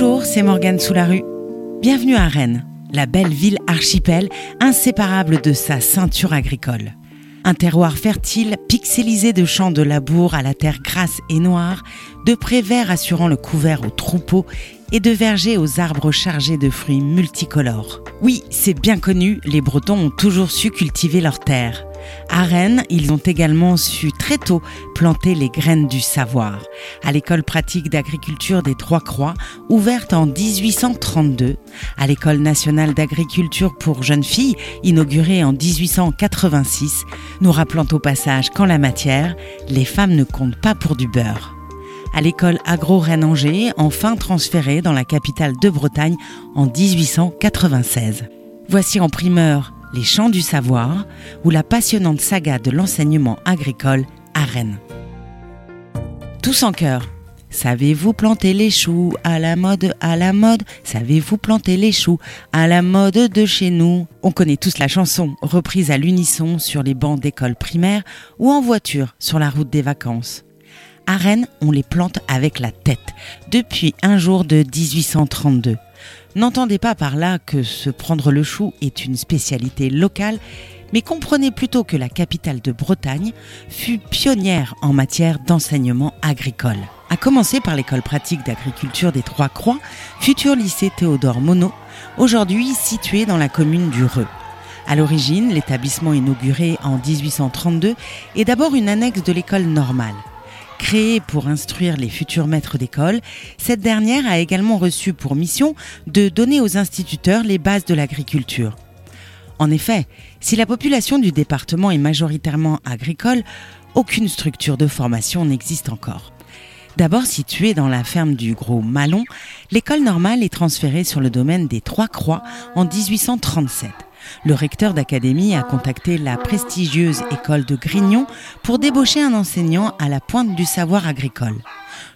Bonjour, c'est Morgane Soularue. Bienvenue à Rennes, la belle ville archipel inséparable de sa ceinture agricole. Un terroir fertile, pixelisé de champs de labour à la terre grasse et noire, de prés verts assurant le couvert aux troupeaux et de vergers aux arbres chargés de fruits multicolores. Oui, c'est bien connu, les Bretons ont toujours su cultiver leurs terres. À Rennes, ils ont également su très tôt planter les graines du savoir. À l'école pratique d'agriculture des Trois Croix, ouverte en 1832, à l'école nationale d'agriculture pour jeunes filles, inaugurée en 1886, nous rappelant au passage qu'en la matière, les femmes ne comptent pas pour du beurre à l'école agro-Rennes-Angers, enfin transférée dans la capitale de Bretagne en 1896. Voici en primeur les Champs du Savoir ou la passionnante saga de l'enseignement agricole à Rennes. Tous en chœur. Savez-vous planter les choux à la mode, à la mode? Savez-vous planter les choux à la mode de chez nous? On connaît tous la chanson, reprise à l'unisson sur les bancs d'école primaire ou en voiture sur la route des vacances. À Rennes, on les plante avec la tête, depuis un jour de 1832. N'entendez pas par là que se prendre le chou est une spécialité locale, mais comprenez plutôt que la capitale de Bretagne fut pionnière en matière d'enseignement agricole. À commencer par l'école pratique d'agriculture des Trois Croix, futur lycée Théodore Monod, aujourd'hui situé dans la commune du Reux. À l'origine, l'établissement inauguré en 1832 est d'abord une annexe de l'école normale. Créée pour instruire les futurs maîtres d'école, cette dernière a également reçu pour mission de donner aux instituteurs les bases de l'agriculture. En effet, si la population du département est majoritairement agricole, aucune structure de formation n'existe encore. D'abord située dans la ferme du Gros Malon, l'école normale est transférée sur le domaine des Trois Croix en 1837. Le recteur d'académie a contacté la prestigieuse école de Grignon pour débaucher un enseignant à la pointe du savoir agricole.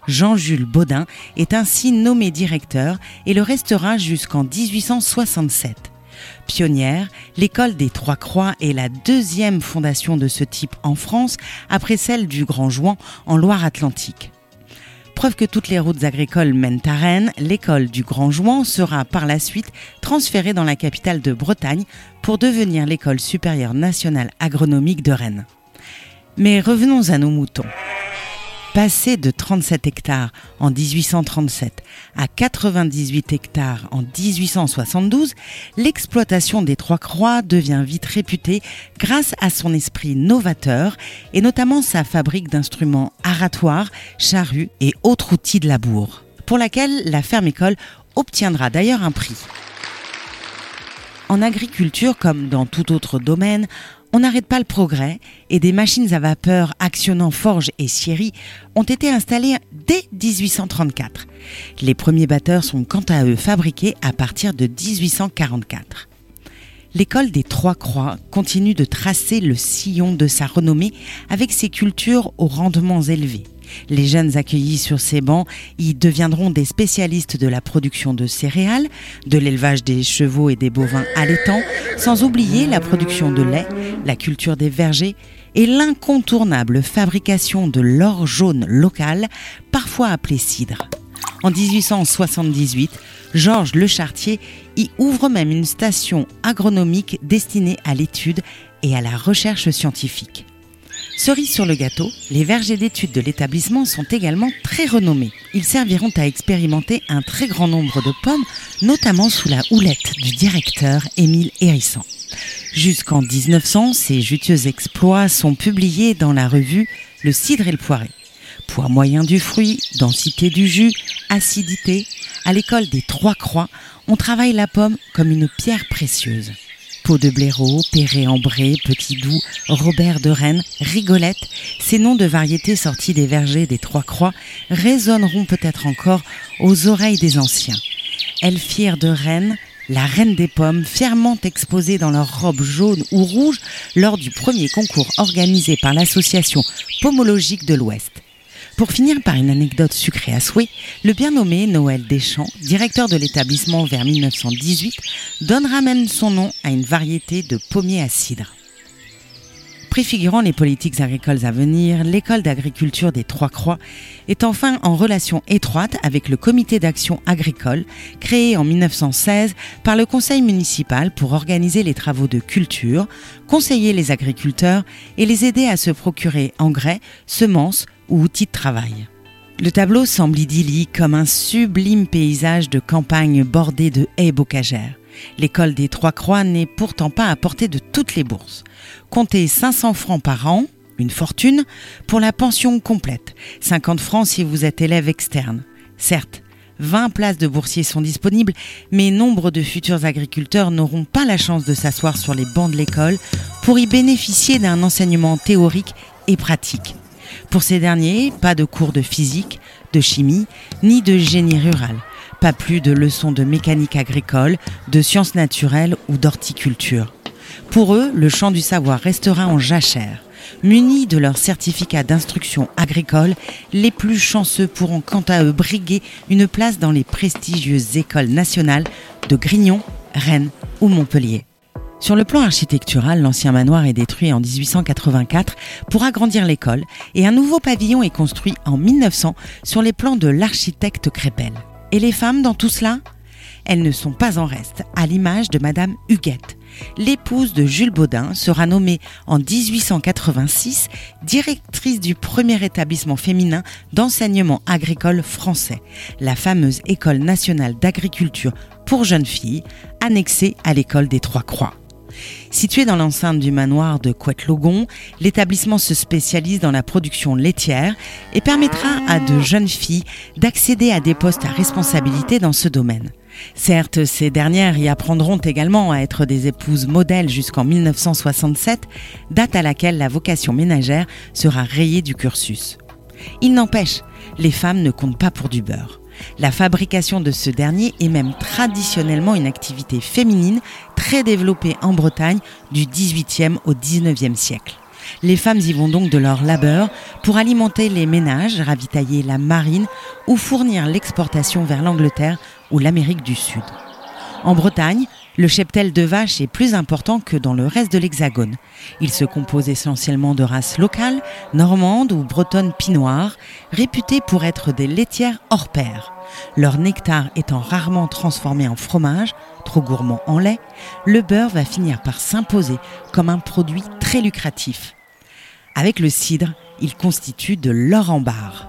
Jean-Jules Baudin est ainsi nommé directeur et le restera jusqu'en 1867. Pionnière, l'école des Trois Croix est la deuxième fondation de ce type en France après celle du Grand Jouan en Loire-Atlantique. Preuve que toutes les routes agricoles mènent à Rennes, l'école du Grand Jouan sera par la suite transférée dans la capitale de Bretagne pour devenir l'école supérieure nationale agronomique de Rennes. Mais revenons à nos moutons. Passé de 37 hectares en 1837 à 98 hectares en 1872, l'exploitation des Trois Croix devient vite réputée grâce à son esprit novateur et notamment sa fabrique d'instruments aratoires, charrues et autres outils de labour, pour laquelle la ferme école obtiendra d'ailleurs un prix. En agriculture, comme dans tout autre domaine, on n'arrête pas le progrès et des machines à vapeur actionnant forges et scieries ont été installées dès 1834. Les premiers batteurs sont quant à eux fabriqués à partir de 1844. L'école des Trois Croix continue de tracer le sillon de sa renommée avec ses cultures aux rendements élevés. Les jeunes accueillis sur ces bancs y deviendront des spécialistes de la production de céréales, de l'élevage des chevaux et des bovins allaitants, sans oublier la production de lait, la culture des vergers et l'incontournable fabrication de l'or jaune local, parfois appelé cidre. En 1878, Georges Le Chartier y ouvre même une station agronomique destinée à l'étude et à la recherche scientifique. Cerise sur le gâteau, les vergers d'études de l'établissement sont également très renommés. Ils serviront à expérimenter un très grand nombre de pommes, notamment sous la houlette du directeur Émile Hérisson. Jusqu'en 1900, ces juteux exploits sont publiés dans la revue Le cidre et le poiré. Poids moyen du fruit, densité du jus, acidité. À l'école des Trois Croix, on travaille la pomme comme une pierre précieuse. Peau de blaireau, Perret-Ambré, Petit Doux, Robert de Rennes, Rigolette, ces noms de variétés sortis des vergers des Trois Croix résonneront peut-être encore aux oreilles des anciens. Elfire de Rennes, la reine des pommes, fièrement exposée dans leur robe jaune ou rouge lors du premier concours organisé par l'association pomologique de l'Ouest. Pour finir par une anecdote sucrée à souhait, le bien nommé Noël Deschamps, directeur de l'établissement vers 1918, donnera même son nom à une variété de pommiers à cidre. Préfigurant les politiques agricoles à venir, l'école d'agriculture des Trois Croix est enfin en relation étroite avec le comité d'action agricole créé en 1916 par le conseil municipal pour organiser les travaux de culture, conseiller les agriculteurs et les aider à se procurer engrais, semences ou outils de travail. Le tableau semble idyllique comme un sublime paysage de campagne bordé de haies bocagères. L'école des Trois Croix n'est pourtant pas à portée de toutes les bourses. Comptez 500 francs par an, une fortune, pour la pension complète. 50 francs si vous êtes élève externe. Certes, 20 places de boursiers sont disponibles, mais nombre de futurs agriculteurs n'auront pas la chance de s'asseoir sur les bancs de l'école pour y bénéficier d'un enseignement théorique et pratique. Pour ces derniers, pas de cours de physique, de chimie, ni de génie rural. Pas plus de leçons de mécanique agricole, de sciences naturelles ou d'horticulture. Pour eux, le champ du savoir restera en jachère. Munis de leur certificat d'instruction agricole, les plus chanceux pourront quant à eux briguer une place dans les prestigieuses écoles nationales de Grignon, Rennes ou Montpellier. Sur le plan architectural, l'ancien manoir est détruit en 1884 pour agrandir l'école et un nouveau pavillon est construit en 1900 sur les plans de l'architecte Crépel. Et les femmes dans tout cela? Elles ne sont pas en reste, à l'image de Madame Huguette. L'épouse de Jules Baudin sera nommée en 1886 directrice du premier établissement féminin d'enseignement agricole français, la fameuse École nationale d'agriculture pour jeunes filles, annexée à l'école des Trois Croix. Situé dans l'enceinte du manoir de Couette-Logon, l'établissement se spécialise dans la production laitière et permettra à de jeunes filles d'accéder à des postes à responsabilité dans ce domaine. Certes, ces dernières y apprendront également à être des épouses modèles jusqu'en 1967, date à laquelle la vocation ménagère sera rayée du cursus. Il n'empêche, les femmes ne comptent pas pour du beurre. La fabrication de ce dernier est même traditionnellement une activité féminine très développée en Bretagne du XVIIIe au XIXe siècle. Les femmes y vont donc de leur labeur pour alimenter les ménages, ravitailler la marine ou fournir l'exportation vers l'Angleterre ou l'Amérique du Sud. En Bretagne, le cheptel de vaches est plus important que dans le reste de l'Hexagone. Il se compose essentiellement de races locales, normandes ou bretonnes pinoires, réputées pour être des laitières hors pair. Leur nectar étant rarement transformé en fromage, trop gourmand en lait, le beurre va finir par s'imposer comme un produit très lucratif. Avec le cidre, il constitue de l'or en barre.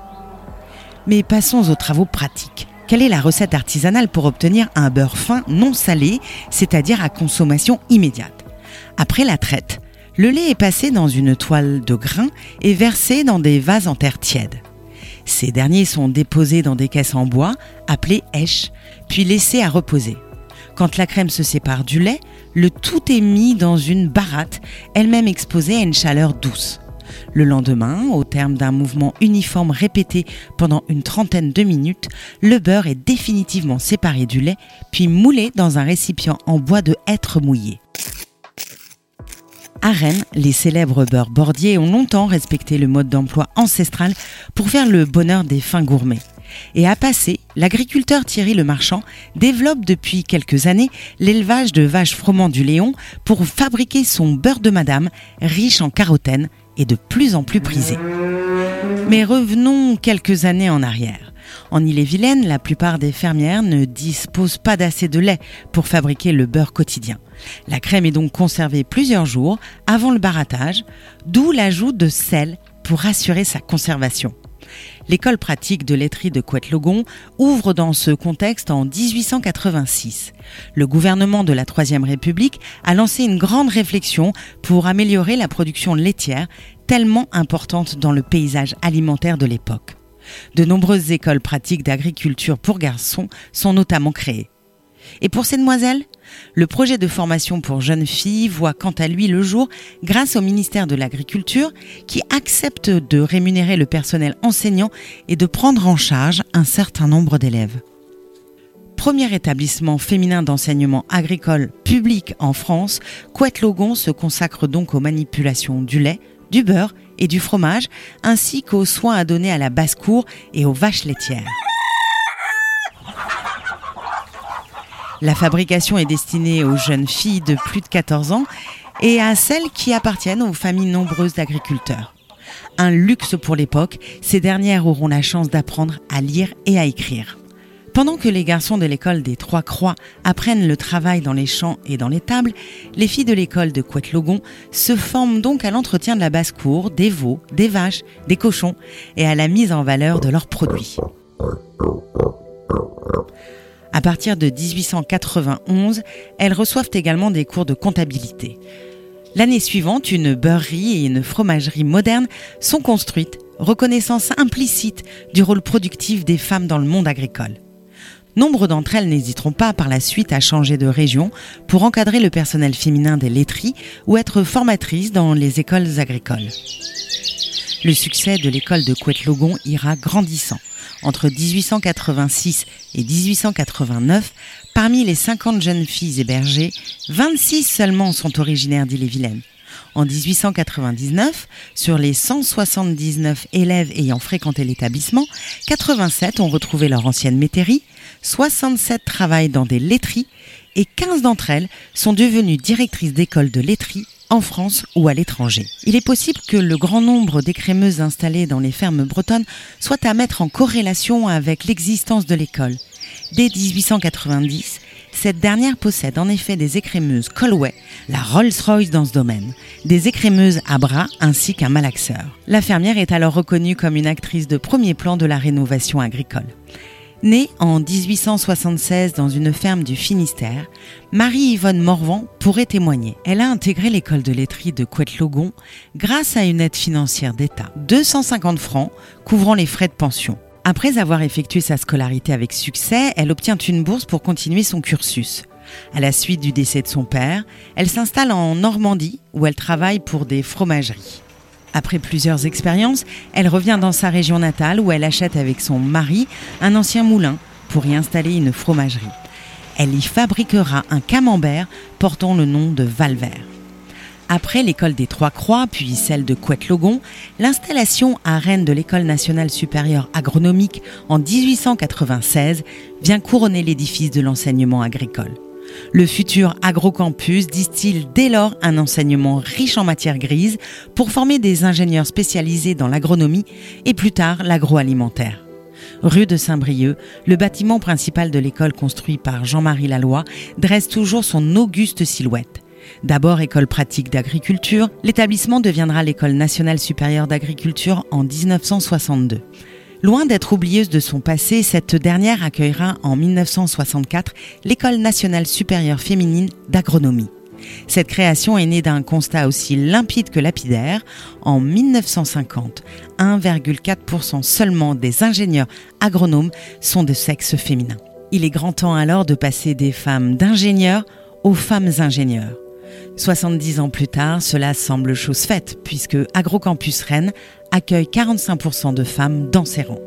Mais passons aux travaux pratiques. Quelle est la recette artisanale pour obtenir un beurre fin non salé, c'est-à-dire à consommation immédiate? Après la traite, le lait est passé dans une toile de grain et versé dans des vases en terre tiède. Ces derniers sont déposés dans des caisses en bois, appelées hèches, puis laissés à reposer. Quand la crème se sépare du lait, le tout est mis dans une baratte, elle-même exposée à une chaleur douce. Le lendemain, au terme d'un mouvement uniforme répété pendant une trentaine de minutes, le beurre est définitivement séparé du lait, puis moulé dans un récipient en bois de hêtre mouillé. À Rennes, les célèbres beurres bordiers ont longtemps respecté le mode d'emploi ancestral pour faire le bonheur des fins gourmets. Et à Passé, l'agriculteur Thierry Le Marchand développe depuis quelques années l'élevage de vaches froment du Léon pour fabriquer son beurre de madame, riche en carotène et de plus en plus prisé. Mais revenons quelques années en arrière. En Ille-et-Vilaine, la plupart des fermières ne disposent pas d'assez de lait pour fabriquer le beurre quotidien. La crème est donc conservée plusieurs jours avant le barattage, d'où l'ajout de sel pour assurer sa conservation. L'école pratique de laiterie de Couette-Logon ouvre dans ce contexte en 1886. Le gouvernement de la Troisième République a lancé une grande réflexion pour améliorer la production laitière, tellement importante dans le paysage alimentaire de l'époque. De nombreuses écoles pratiques d'agriculture pour garçons sont notamment créées. Et pour ces demoiselles Le projet de formation pour jeunes filles voit quant à lui le jour grâce au ministère de l'Agriculture qui accepte de rémunérer le personnel enseignant et de prendre en charge un certain nombre d'élèves. Premier établissement féminin d'enseignement agricole public en France, Couette-Logon se consacre donc aux manipulations du lait, du beurre et du fromage, ainsi qu'aux soins à donner à la basse-cour et aux vaches laitières. La fabrication est destinée aux jeunes filles de plus de 14 ans et à celles qui appartiennent aux familles nombreuses d'agriculteurs. Un luxe pour l'époque, ces dernières auront la chance d'apprendre à lire et à écrire. Pendant que les garçons de l'école des Trois Croix apprennent le travail dans les champs et dans les tables, les filles de l'école de Couette-Logon se forment donc à l'entretien de la basse-cour, des veaux, des vaches, des cochons et à la mise en valeur de leurs produits. À partir de 1891, elles reçoivent également des cours de comptabilité. L'année suivante, une beurrerie et une fromagerie moderne sont construites, reconnaissance implicite du rôle productif des femmes dans le monde agricole. Nombre d'entre elles n'hésiteront pas par la suite à changer de région pour encadrer le personnel féminin des laiteries ou être formatrices dans les écoles agricoles. Le succès de l'école de Couette-Logon ira grandissant. Entre 1886 et 1889, parmi les 50 jeunes filles hébergées, 26 seulement sont originaires d'Ille-et-Vilaine. En 1899, sur les 179 élèves ayant fréquenté l'établissement, 87 ont retrouvé leur ancienne métairie, 67 travaillent dans des laiteries et 15 d'entre elles sont devenues directrices d'école de laiterie en France ou à l'étranger. Il est possible que le grand nombre d'écrémeuses installées dans les fermes bretonnes soit à mettre en corrélation avec l'existence de l'école. Dès 1890, cette dernière possède en effet des écrémeuses Colway, la Rolls-Royce dans ce domaine, des écrémeuses à bras ainsi qu'un malaxeur. La fermière est alors reconnue comme une actrice de premier plan de la rénovation agricole. Née en 1876 dans une ferme du Finistère, Marie-Yvonne Morvan pourrait témoigner. Elle a intégré l'école de laiterie de Couette-Logon grâce à une aide financière d'État, 250 francs couvrant les frais de pension. Après avoir effectué sa scolarité avec succès, elle obtient une bourse pour continuer son cursus. À la suite du décès de son père, elle s'installe en Normandie où elle travaille pour des fromageries. Après plusieurs expériences, elle revient dans sa région natale où elle achète avec son mari un ancien moulin pour y installer une fromagerie. Elle y fabriquera un camembert portant le nom de Valvert. Après l'école des Trois Croix, puis celle de Couette-Logon, l'installation à Rennes de l'école nationale supérieure agronomique en 1896 vient couronner l'édifice de l'enseignement agricole. Le futur agrocampus distille dès lors un enseignement riche en matières grises pour former des ingénieurs spécialisés dans l'agronomie et plus tard l'agroalimentaire. Rue de Saint-Brieuc, le bâtiment principal de l'école construit par Jean-Marie Laloy dresse toujours son auguste silhouette. D'abord école pratique d'agriculture, l'établissement deviendra l'école nationale supérieure d'agriculture en 1962. Loin d'être oublieuse de son passé, cette dernière accueillera en 1964 l'école nationale supérieure féminine d'agronomie. Cette création est née d'un constat aussi limpide que lapidaire. En 1950, 1,4% seulement des ingénieurs agronomes sont de sexe féminin. Il est grand temps alors de passer des femmes d'ingénieurs aux femmes ingénieurs. 70 ans plus tard, cela semble chose faite, puisque Agrocampus Rennes accueille 45% de femmes dans ses rangs.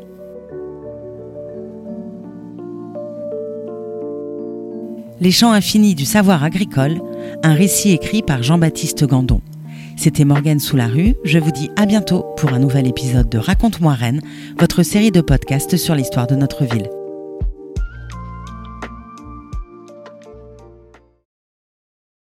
Les champs infinis du savoir agricole, un récit écrit par Jean-Baptiste Gandon. C'était Morgane sous la rue, je vous dis à bientôt pour un nouvel épisode de Raconte-moi Rennes, votre série de podcasts sur l'histoire de notre ville.